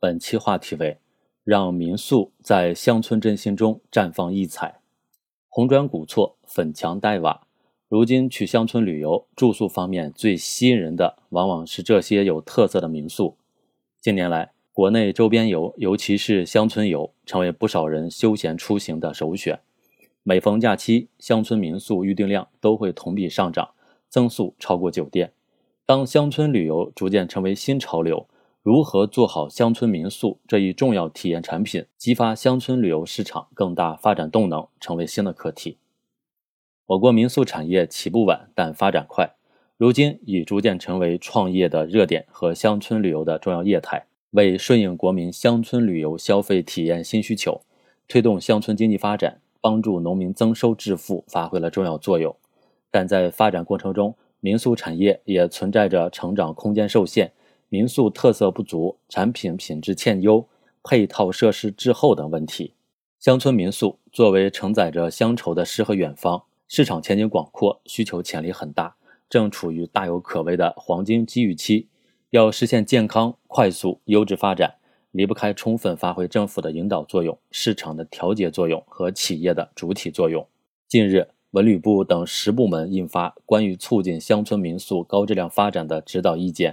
本期话题为：让民宿在乡村振兴中绽放异彩。红砖古厝、粉墙黛瓦，如今去乡村旅游，住宿方面最吸引人的往往是这些有特色的民宿。近年来，国内周边游，尤其是乡村游，成为不少人休闲出行的首选。每逢假期，乡村民宿预订量都会同比上涨，增速超过酒店。当乡村旅游逐渐成为新潮流，如何做好乡村民宿这一重要体验产品，激发乡村旅游市场更大发展动能，成为新的课题。我国民宿产业起步晚，但发展快，如今已逐渐成为创业的热点和乡村旅游的重要业态，为顺应国民乡村旅游消费体验新需求，推动乡村经济发展。帮助农民增收致富发挥了重要作用，但在发展过程中，民宿产业也存在着成长空间受限、民宿特色不足、产品品质欠优、配套设施滞后等问题。乡村民宿作为承载着乡愁的诗和远方，市场前景广阔，需求潜力很大，正处于大有可为的黄金机遇期。要实现健康、快速、优质发展。离不开充分发挥政府的引导作用、市场的调节作用和企业的主体作用。近日，文旅部等十部门印发《关于促进乡村民宿高质量发展的指导意见》，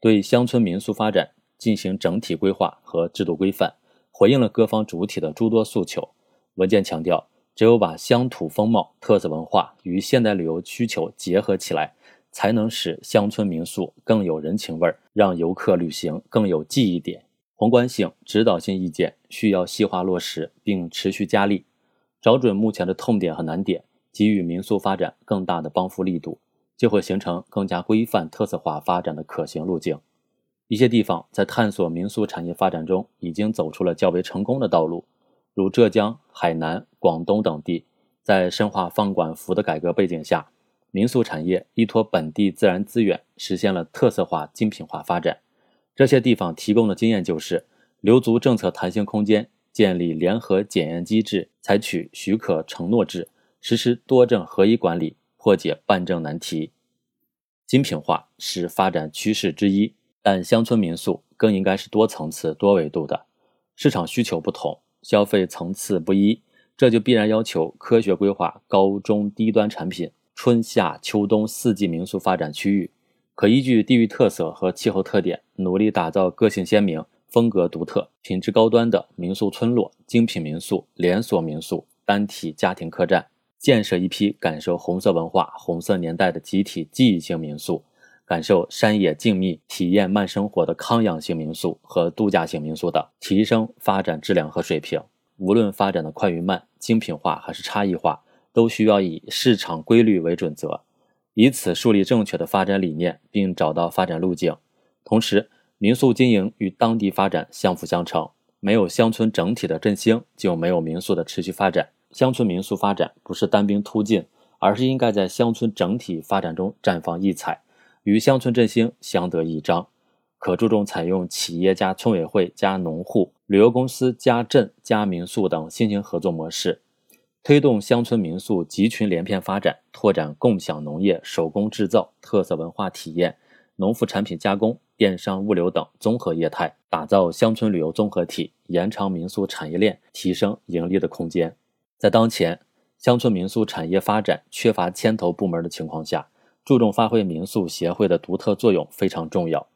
对乡村民宿发展进行整体规划和制度规范，回应了各方主体的诸多诉求。文件强调，只有把乡土风貌、特色文化与现代旅游需求结合起来，才能使乡村民宿更有人情味儿，让游客旅行更有记忆点。宏观性、指导性意见需要细化落实，并持续加力，找准目前的痛点和难点，给予民宿发展更大的帮扶力度，就会形成更加规范、特色化发展的可行路径。一些地方在探索民宿产业发展中已经走出了较为成功的道路，如浙江、海南、广东等地，在深化放管服的改革背景下，民宿产业依托本地自然资源，实现了特色化、精品化发展。这些地方提供的经验就是，留足政策弹性空间，建立联合检验机制，采取许可承诺制，实施多证合一管理，破解办证难题。精品化是发展趋势之一，但乡村民宿更应该是多层次、多维度的。市场需求不同，消费层次不一，这就必然要求科学规划高中低端产品，春夏秋冬四季民宿发展区域。可依据地域特色和气候特点，努力打造个性鲜明、风格独特、品质高端的民宿村落、精品民宿、连锁民宿、单体家庭客栈，建设一批感受红色文化、红色年代的集体记忆性民宿，感受山野静谧、体验慢生活的康养型民宿和度假型民宿等，提升发展质量和水平。无论发展的快与慢、精品化还是差异化，都需要以市场规律为准则。以此树立正确的发展理念，并找到发展路径。同时，民宿经营与当地发展相辅相成。没有乡村整体的振兴，就没有民宿的持续发展。乡村民宿发展不是单兵突进，而是应该在乡村整体发展中绽放异彩，与乡村振兴相得益彰。可注重采用企业加村委会加农户、旅游公司加镇加民宿等新型合作模式。推动乡村民宿集群连片发展，拓展共享农业、手工制造、特色文化体验、农副产品加工、电商物流等综合业态，打造乡村旅游综合体，延长民宿产业链，提升盈利的空间。在当前乡村民宿产业发展缺乏牵头部门的情况下，注重发挥民宿协会的独特作用非常重要。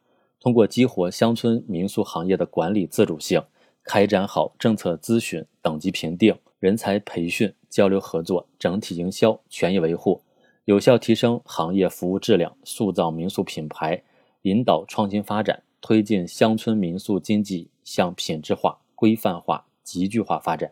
通过激活乡村民宿行业的管理自主性，开展好政策咨询、等级评定。人才培训、交流合作、整体营销、权益维护，有效提升行业服务质量，塑造民宿品牌，引导创新发展，推进乡村民宿经济向品质化、规范化、集聚化发展。